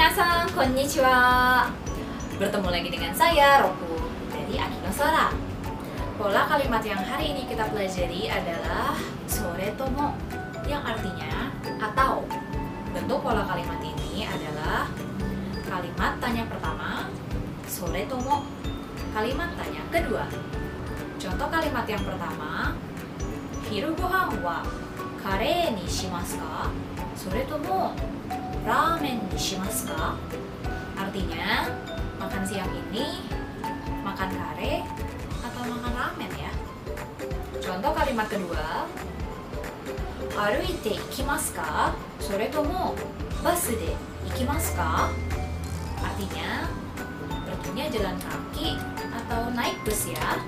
Minasan, konnichiwa. Bertemu lagi dengan saya, Roku, dari Akino Sora. Pola kalimat yang hari ini kita pelajari adalah sore tomo, yang artinya atau. Bentuk pola kalimat ini adalah kalimat tanya pertama, sore tomo. Kalimat tanya kedua. Contoh kalimat yang pertama, hiru gohan wa kare ni shimasu ka? Sore tomo ramen ni shimasu ka? Artinya, makan siang ini makan kare atau makan ramen ya. Contoh kalimat kedua, aruite ikimasu ka? Sore tomo basu de ikimasu ka? Artinya, perginya jalan kaki atau naik bus ya.